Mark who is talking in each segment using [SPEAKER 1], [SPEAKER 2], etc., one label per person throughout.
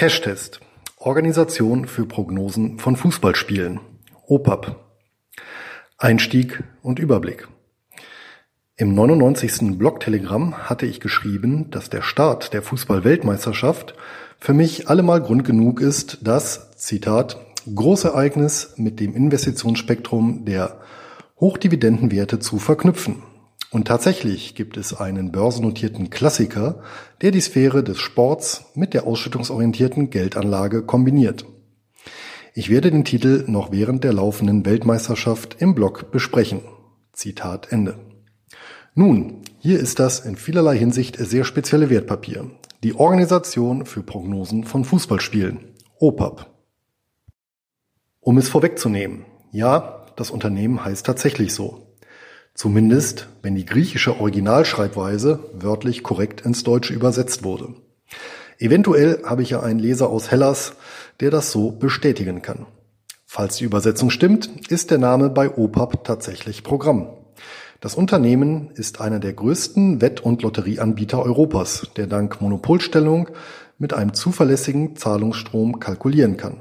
[SPEAKER 1] Cash-Test. Organisation für Prognosen von Fußballspielen. OPAP. Einstieg und Überblick. Im 99. Blog-Telegramm hatte ich geschrieben, dass der Start der Fußball-Weltmeisterschaft für mich allemal Grund genug ist, das, Zitat, Großereignis mit dem Investitionsspektrum der Hochdividendenwerte zu verknüpfen. Und tatsächlich gibt es einen börsennotierten Klassiker, der die Sphäre des Sports mit der ausschüttungsorientierten Geldanlage kombiniert. Ich werde den Titel noch während der laufenden Weltmeisterschaft im Blog besprechen. Zitat Ende. Nun, hier ist das in vielerlei Hinsicht sehr spezielle Wertpapier. Die Organisation für Prognosen von Fußballspielen. OPAP. Um es vorwegzunehmen. Ja, das Unternehmen heißt tatsächlich so. Zumindest, wenn die griechische Originalschreibweise wörtlich korrekt ins Deutsche übersetzt wurde. Eventuell habe ich ja einen Leser aus Hellas, der das so bestätigen kann. Falls die Übersetzung stimmt, ist der Name bei OPAP tatsächlich Programm. Das Unternehmen ist einer der größten Wett- und Lotterieanbieter Europas, der dank Monopolstellung mit einem zuverlässigen Zahlungsstrom kalkulieren kann.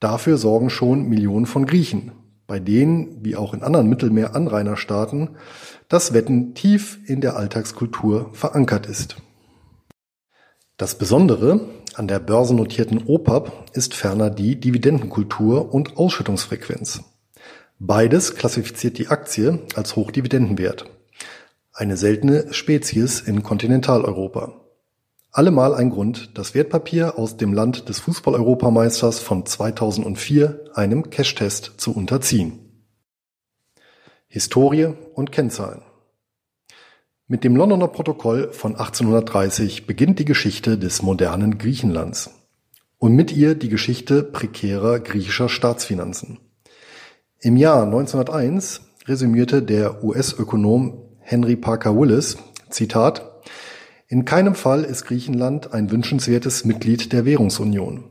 [SPEAKER 1] Dafür sorgen schon Millionen von Griechen, bei denen, wie auch in anderen Mittelmeer-Anrainerstaaten, das Wetten tief in der Alltagskultur verankert ist. Das Besondere an der börsennotierten OPAP ist ferner die Dividendenkultur und Ausschüttungsfrequenz. Beides klassifiziert die Aktie als Hochdividendenwert. Eine seltene Spezies in Kontinentaleuropa. Allemal ein Grund, das Wertpapier aus dem Land des Fußball-Europameisters von 2004 einem Cash-Test zu unterziehen. Historie und Kennzahlen Mit dem Londoner Protokoll von 1830 beginnt die Geschichte des modernen Griechenlands und mit ihr die Geschichte prekärer griechischer Staatsfinanzen. Im Jahr 1901 resümierte der US-Ökonom Henry Parker Willis, Zitat, in keinem Fall ist Griechenland ein wünschenswertes Mitglied der Währungsunion.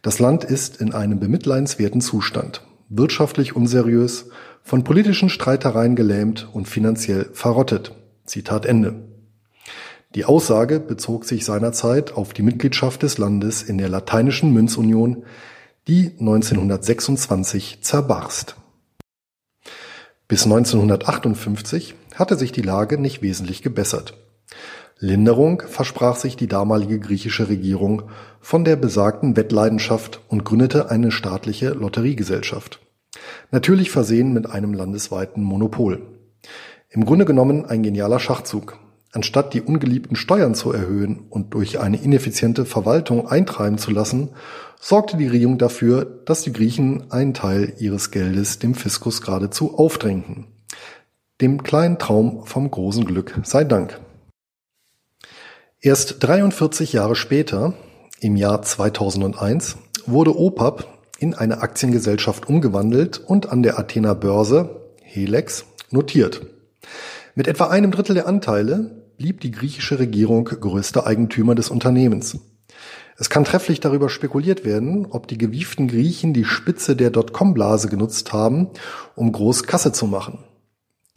[SPEAKER 1] Das Land ist in einem bemitleidenswerten Zustand, wirtschaftlich unseriös, von politischen Streitereien gelähmt und finanziell verrottet. Zitat Ende. Die Aussage bezog sich seinerzeit auf die Mitgliedschaft des Landes in der lateinischen Münzunion, die 1926 zerbarst. Bis 1958 hatte sich die Lage nicht wesentlich gebessert. Linderung versprach sich die damalige griechische Regierung von der besagten Wettleidenschaft und gründete eine staatliche Lotteriegesellschaft. Natürlich versehen mit einem landesweiten Monopol. Im Grunde genommen ein genialer Schachzug. Anstatt die ungeliebten Steuern zu erhöhen und durch eine ineffiziente Verwaltung eintreiben zu lassen, sorgte die Regierung dafür, dass die Griechen einen Teil ihres Geldes dem Fiskus geradezu aufdrängten. Dem kleinen Traum vom großen Glück sei Dank. Erst 43 Jahre später, im Jahr 2001, wurde OPAP in eine Aktiengesellschaft umgewandelt und an der Athener Börse, Helex, notiert. Mit etwa einem Drittel der Anteile blieb die griechische Regierung größter Eigentümer des Unternehmens. Es kann trefflich darüber spekuliert werden, ob die gewieften Griechen die Spitze der Dotcom-Blase genutzt haben, um groß Kasse zu machen.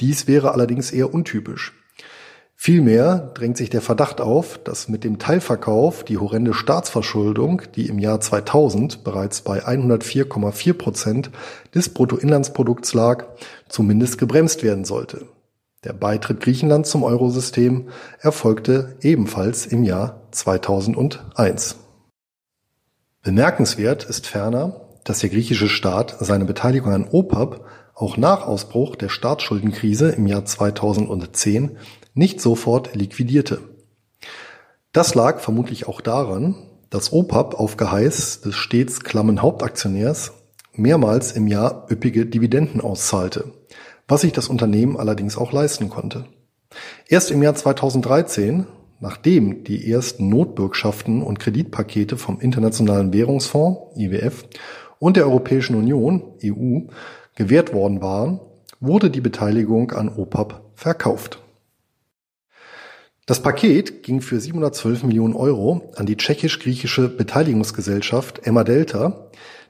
[SPEAKER 1] Dies wäre allerdings eher untypisch. Vielmehr drängt sich der Verdacht auf, dass mit dem Teilverkauf die horrende Staatsverschuldung, die im Jahr 2000 bereits bei 104,4 Prozent des Bruttoinlandsprodukts lag, zumindest gebremst werden sollte. Der Beitritt Griechenlands zum Eurosystem erfolgte ebenfalls im Jahr 2001. Bemerkenswert ist ferner, dass der griechische Staat seine Beteiligung an OPAP auch nach Ausbruch der Staatsschuldenkrise im Jahr 2010 nicht sofort liquidierte. Das lag vermutlich auch daran, dass OPAP auf Geheiß des stets klammen Hauptaktionärs mehrmals im Jahr üppige Dividenden auszahlte, was sich das Unternehmen allerdings auch leisten konnte. Erst im Jahr 2013, nachdem die ersten Notbürgschaften und Kreditpakete vom Internationalen Währungsfonds IWF und der Europäischen Union EU gewährt worden waren, wurde die Beteiligung an OPAP verkauft. Das Paket ging für 712 Millionen Euro an die tschechisch-griechische Beteiligungsgesellschaft Emma Delta,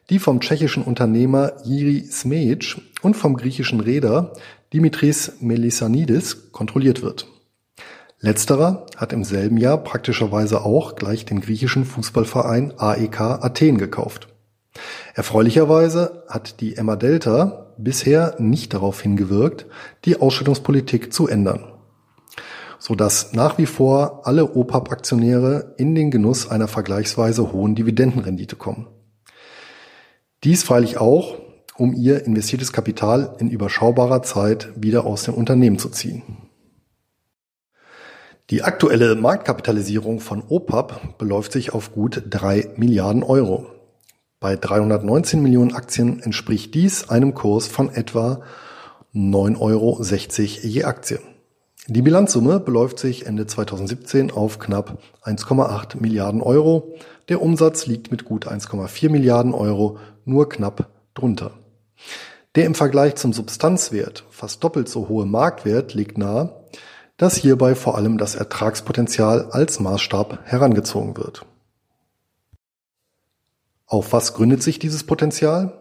[SPEAKER 1] die vom tschechischen Unternehmer Jiri Smejic und vom griechischen Reeder Dimitris Melissanidis kontrolliert wird. Letzterer hat im selben Jahr praktischerweise auch gleich den griechischen Fußballverein AEK Athen gekauft. Erfreulicherweise hat die Emma Delta bisher nicht darauf hingewirkt, die Ausschüttungspolitik zu ändern, sodass nach wie vor alle OPAP-Aktionäre in den Genuss einer vergleichsweise hohen Dividendenrendite kommen. Dies freilich auch, um ihr investiertes Kapital in überschaubarer Zeit wieder aus dem Unternehmen zu ziehen. Die aktuelle Marktkapitalisierung von OPAP beläuft sich auf gut drei Milliarden Euro. Bei 319 Millionen Aktien entspricht dies einem Kurs von etwa 9,60 Euro je Aktie. Die Bilanzsumme beläuft sich Ende 2017 auf knapp 1,8 Milliarden Euro. Der Umsatz liegt mit gut 1,4 Milliarden Euro nur knapp drunter. Der im Vergleich zum Substanzwert fast doppelt so hohe Marktwert legt nahe, dass hierbei vor allem das Ertragspotenzial als Maßstab herangezogen wird. Auf was gründet sich dieses Potenzial?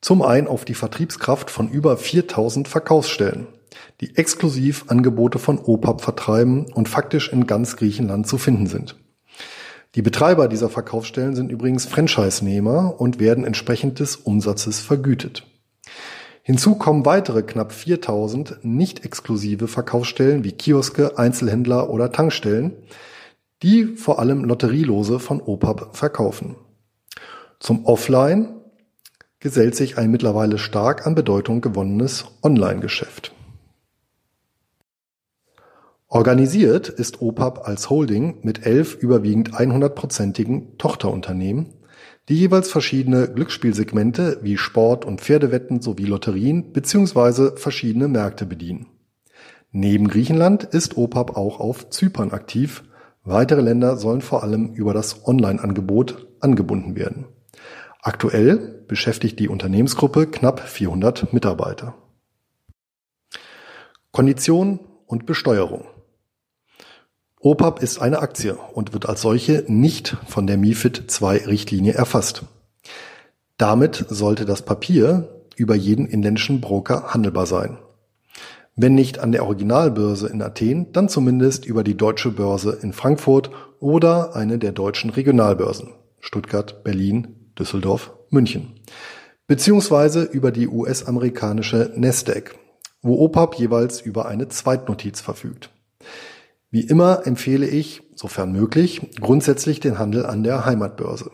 [SPEAKER 1] Zum einen auf die Vertriebskraft von über 4000 Verkaufsstellen, die exklusiv Angebote von OPAP vertreiben und faktisch in ganz Griechenland zu finden sind. Die Betreiber dieser Verkaufsstellen sind übrigens Franchise-Nehmer und werden entsprechend des Umsatzes vergütet. Hinzu kommen weitere knapp 4000 nicht exklusive Verkaufsstellen wie Kioske, Einzelhändler oder Tankstellen, die vor allem Lotterielose von OPAP verkaufen. Zum Offline gesellt sich ein mittlerweile stark an Bedeutung gewonnenes Online-Geschäft. Organisiert ist OPAP als Holding mit elf überwiegend 100-prozentigen Tochterunternehmen, die jeweils verschiedene Glücksspielsegmente wie Sport- und Pferdewetten sowie Lotterien bzw. verschiedene Märkte bedienen. Neben Griechenland ist OPAP auch auf Zypern aktiv. Weitere Länder sollen vor allem über das Online-Angebot angebunden werden. Aktuell beschäftigt die Unternehmensgruppe knapp 400 Mitarbeiter. Kondition und Besteuerung. OPAP ist eine Aktie und wird als solche nicht von der MIFID II Richtlinie erfasst. Damit sollte das Papier über jeden inländischen Broker handelbar sein. Wenn nicht an der Originalbörse in Athen, dann zumindest über die deutsche Börse in Frankfurt oder eine der deutschen Regionalbörsen Stuttgart, Berlin, Düsseldorf, München. Beziehungsweise über die US-amerikanische Nasdaq, wo OPAP jeweils über eine Zweitnotiz verfügt. Wie immer empfehle ich, sofern möglich, grundsätzlich den Handel an der Heimatbörse.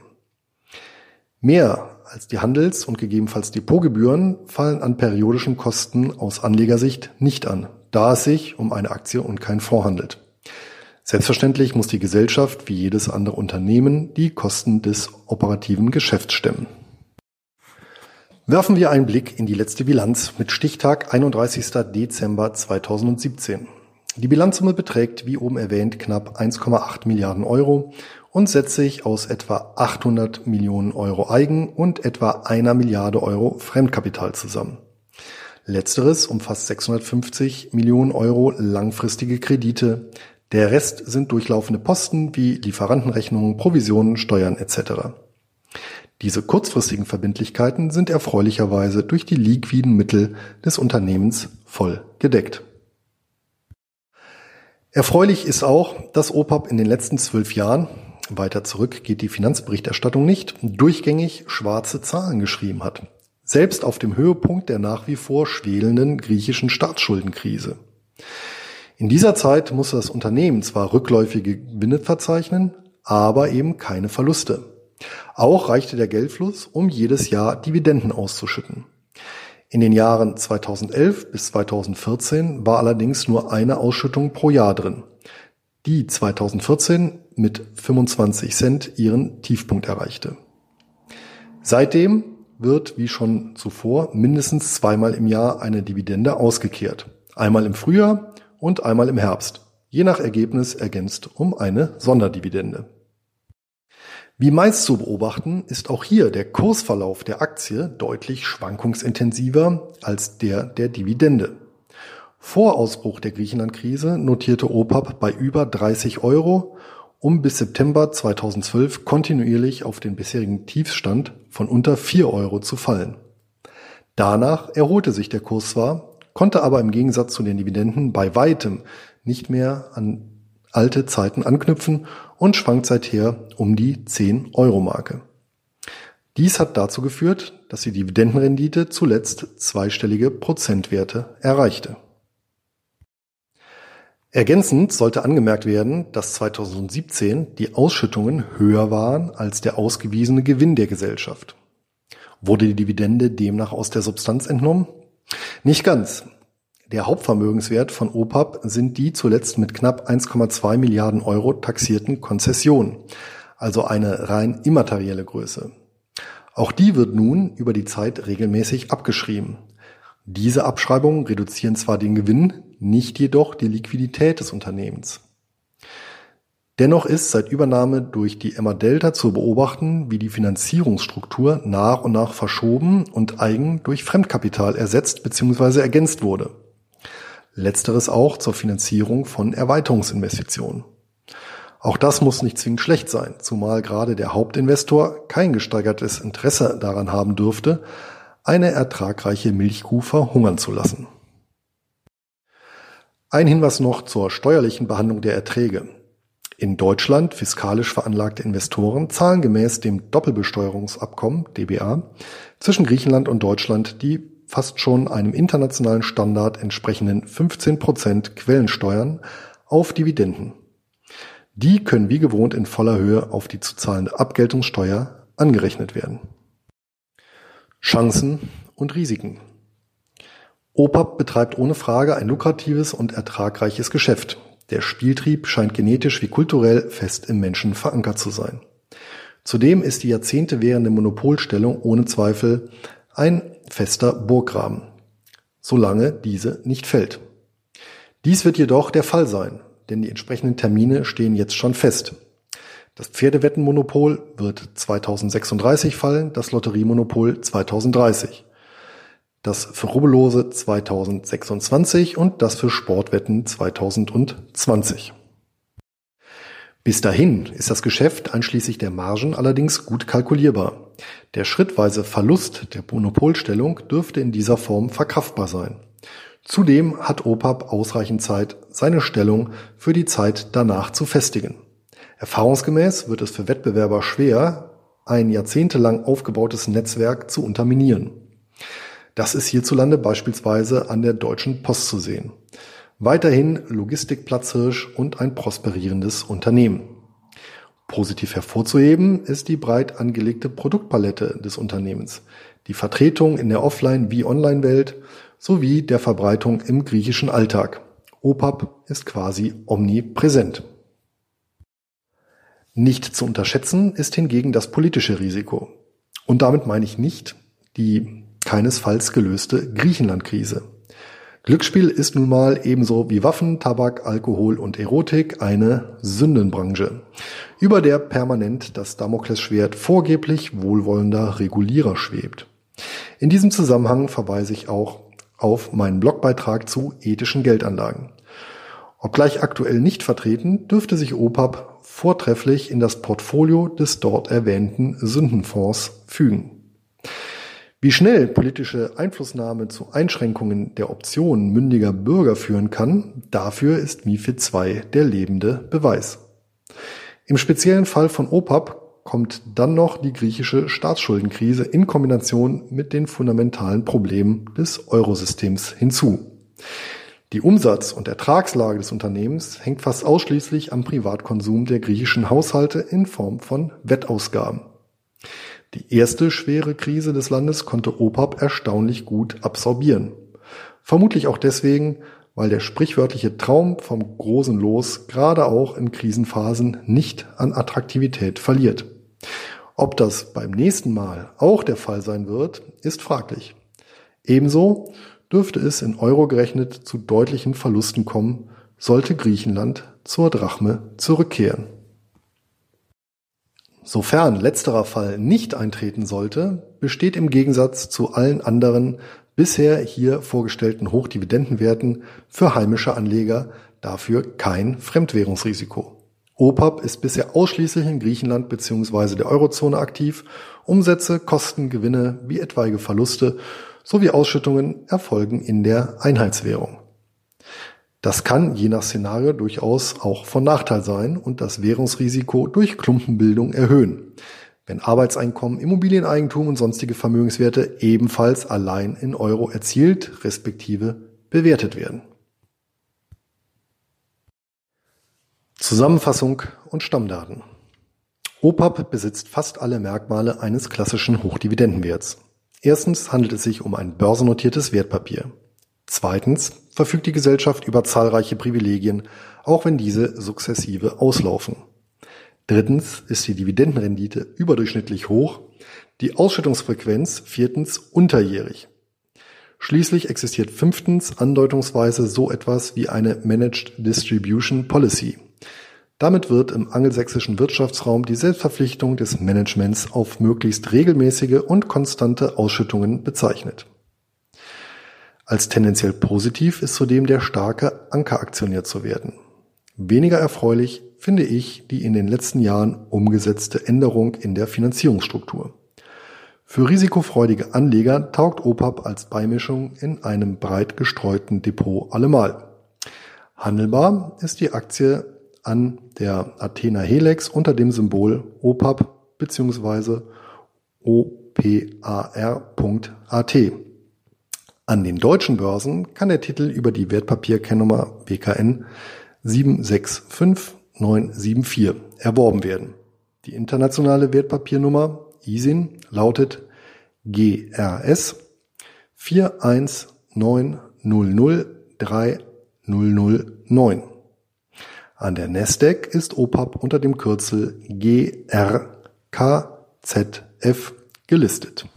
[SPEAKER 1] Mehr als die Handels- und gegebenenfalls Depotgebühren fallen an periodischen Kosten aus Anlegersicht nicht an, da es sich um eine Aktie und kein Fonds handelt. Selbstverständlich muss die Gesellschaft wie jedes andere Unternehmen die Kosten des operativen Geschäfts stemmen. Werfen wir einen Blick in die letzte Bilanz mit Stichtag 31. Dezember 2017. Die Bilanzsumme beträgt, wie oben erwähnt, knapp 1,8 Milliarden Euro und setzt sich aus etwa 800 Millionen Euro Eigen- und etwa einer Milliarde Euro Fremdkapital zusammen. Letzteres umfasst 650 Millionen Euro langfristige Kredite, der Rest sind durchlaufende Posten wie Lieferantenrechnungen, Provisionen, Steuern etc. Diese kurzfristigen Verbindlichkeiten sind erfreulicherweise durch die liquiden Mittel des Unternehmens voll gedeckt. Erfreulich ist auch, dass OPAP in den letzten zwölf Jahren, weiter zurück geht die Finanzberichterstattung nicht, durchgängig schwarze Zahlen geschrieben hat. Selbst auf dem Höhepunkt der nach wie vor schwelenden griechischen Staatsschuldenkrise. In dieser Zeit musste das Unternehmen zwar rückläufige Gewinne verzeichnen, aber eben keine Verluste. Auch reichte der Geldfluss, um jedes Jahr Dividenden auszuschütten. In den Jahren 2011 bis 2014 war allerdings nur eine Ausschüttung pro Jahr drin, die 2014 mit 25 Cent ihren Tiefpunkt erreichte. Seitdem wird, wie schon zuvor, mindestens zweimal im Jahr eine Dividende ausgekehrt. Einmal im Frühjahr und einmal im Herbst, je nach Ergebnis ergänzt um eine Sonderdividende. Wie meist zu beobachten, ist auch hier der Kursverlauf der Aktie deutlich schwankungsintensiver als der der Dividende. Vor Ausbruch der Griechenland-Krise notierte OPAP bei über 30 Euro, um bis September 2012 kontinuierlich auf den bisherigen Tiefstand von unter 4 Euro zu fallen. Danach erholte sich der Kurs zwar, konnte aber im Gegensatz zu den Dividenden bei weitem nicht mehr an alte Zeiten anknüpfen und schwankt seither um die 10-Euro-Marke. Dies hat dazu geführt, dass die Dividendenrendite zuletzt zweistellige Prozentwerte erreichte. Ergänzend sollte angemerkt werden, dass 2017 die Ausschüttungen höher waren als der ausgewiesene Gewinn der Gesellschaft. Wurde die Dividende demnach aus der Substanz entnommen? Nicht ganz. Der Hauptvermögenswert von OPAP sind die zuletzt mit knapp 1,2 Milliarden Euro taxierten Konzessionen, also eine rein immaterielle Größe. Auch die wird nun über die Zeit regelmäßig abgeschrieben. Diese Abschreibungen reduzieren zwar den Gewinn, nicht jedoch die Liquidität des Unternehmens. Dennoch ist seit Übernahme durch die Emma Delta zu beobachten, wie die Finanzierungsstruktur nach und nach verschoben und eigen durch Fremdkapital ersetzt bzw. ergänzt wurde. Letzteres auch zur Finanzierung von Erweiterungsinvestitionen. Auch das muss nicht zwingend schlecht sein, zumal gerade der Hauptinvestor kein gesteigertes Interesse daran haben dürfte, eine ertragreiche Milchkuh verhungern zu lassen. Ein Hinweis noch zur steuerlichen Behandlung der Erträge. In Deutschland fiskalisch veranlagte Investoren zahlen gemäß dem Doppelbesteuerungsabkommen DBA zwischen Griechenland und Deutschland die fast schon einem internationalen Standard entsprechenden 15 Prozent Quellensteuern auf Dividenden. Die können wie gewohnt in voller Höhe auf die zu zahlende Abgeltungssteuer angerechnet werden. Chancen und Risiken. OPAP betreibt ohne Frage ein lukratives und ertragreiches Geschäft. Der Spieltrieb scheint genetisch wie kulturell fest im Menschen verankert zu sein. Zudem ist die Jahrzehnte währende Monopolstellung ohne Zweifel ein fester Burggraben, solange diese nicht fällt. Dies wird jedoch der Fall sein, denn die entsprechenden Termine stehen jetzt schon fest. Das Pferdewettenmonopol wird 2036 fallen, das Lotteriemonopol 2030 das für Rubbellose 2026 und das für Sportwetten 2020. Bis dahin ist das Geschäft einschließlich der Margen allerdings gut kalkulierbar. Der schrittweise Verlust der Monopolstellung dürfte in dieser Form verkraftbar sein. Zudem hat OPAP ausreichend Zeit, seine Stellung für die Zeit danach zu festigen. Erfahrungsgemäß wird es für Wettbewerber schwer, ein jahrzehntelang aufgebautes Netzwerk zu unterminieren. Das ist hierzulande beispielsweise an der Deutschen Post zu sehen. Weiterhin Logistikplatzhirsch und ein prosperierendes Unternehmen. Positiv hervorzuheben ist die breit angelegte Produktpalette des Unternehmens, die Vertretung in der Offline- wie Online-Welt sowie der Verbreitung im griechischen Alltag. OPAP ist quasi omnipräsent. Nicht zu unterschätzen ist hingegen das politische Risiko. Und damit meine ich nicht die keinesfalls gelöste Griechenland-Krise. Glücksspiel ist nun mal ebenso wie Waffen, Tabak, Alkohol und Erotik eine Sündenbranche, über der permanent das Damoklesschwert vorgeblich wohlwollender Regulierer schwebt. In diesem Zusammenhang verweise ich auch auf meinen Blogbeitrag zu ethischen Geldanlagen. Obgleich aktuell nicht vertreten, dürfte sich OPAP vortrefflich in das Portfolio des dort erwähnten Sündenfonds fügen. Wie schnell politische Einflussnahme zu Einschränkungen der Optionen mündiger Bürger führen kann, dafür ist MIFID II der lebende Beweis. Im speziellen Fall von OPAP kommt dann noch die griechische Staatsschuldenkrise in Kombination mit den fundamentalen Problemen des Eurosystems hinzu. Die Umsatz- und Ertragslage des Unternehmens hängt fast ausschließlich am Privatkonsum der griechischen Haushalte in Form von Wettausgaben. Die erste schwere Krise des Landes konnte OPAP erstaunlich gut absorbieren. Vermutlich auch deswegen, weil der sprichwörtliche Traum vom großen Los gerade auch in Krisenphasen nicht an Attraktivität verliert. Ob das beim nächsten Mal auch der Fall sein wird, ist fraglich. Ebenso dürfte es in Euro gerechnet zu deutlichen Verlusten kommen, sollte Griechenland zur Drachme zurückkehren. Sofern letzterer Fall nicht eintreten sollte, besteht im Gegensatz zu allen anderen bisher hier vorgestellten Hochdividendenwerten für heimische Anleger dafür kein Fremdwährungsrisiko. OPAP ist bisher ausschließlich in Griechenland bzw. der Eurozone aktiv. Umsätze, Kosten, Gewinne wie etwaige Verluste sowie Ausschüttungen erfolgen in der Einheitswährung. Das kann je nach Szenario durchaus auch von Nachteil sein und das Währungsrisiko durch Klumpenbildung erhöhen, wenn Arbeitseinkommen, Immobilieneigentum und sonstige Vermögenswerte ebenfalls allein in Euro erzielt respektive bewertet werden. Zusammenfassung und Stammdaten. OPAP besitzt fast alle Merkmale eines klassischen Hochdividendenwerts. Erstens handelt es sich um ein börsennotiertes Wertpapier. Zweitens verfügt die Gesellschaft über zahlreiche Privilegien, auch wenn diese sukzessive auslaufen. Drittens ist die Dividendenrendite überdurchschnittlich hoch, die Ausschüttungsfrequenz viertens unterjährig. Schließlich existiert fünftens andeutungsweise so etwas wie eine Managed Distribution Policy. Damit wird im angelsächsischen Wirtschaftsraum die Selbstverpflichtung des Managements auf möglichst regelmäßige und konstante Ausschüttungen bezeichnet. Als tendenziell positiv ist zudem der starke Ankeraktionär zu werden. Weniger erfreulich finde ich die in den letzten Jahren umgesetzte Änderung in der Finanzierungsstruktur. Für risikofreudige Anleger taugt OPAP als Beimischung in einem breit gestreuten Depot allemal. Handelbar ist die Aktie an der Athena Helex unter dem Symbol OPAP bzw. OPAR.at. An den deutschen Börsen kann der Titel über die Wertpapierkennnummer WKN 765974 erworben werden. Die internationale Wertpapiernummer ISIN lautet GRS 419003009. An der Nasdaq ist OPAP unter dem Kürzel GRKZF gelistet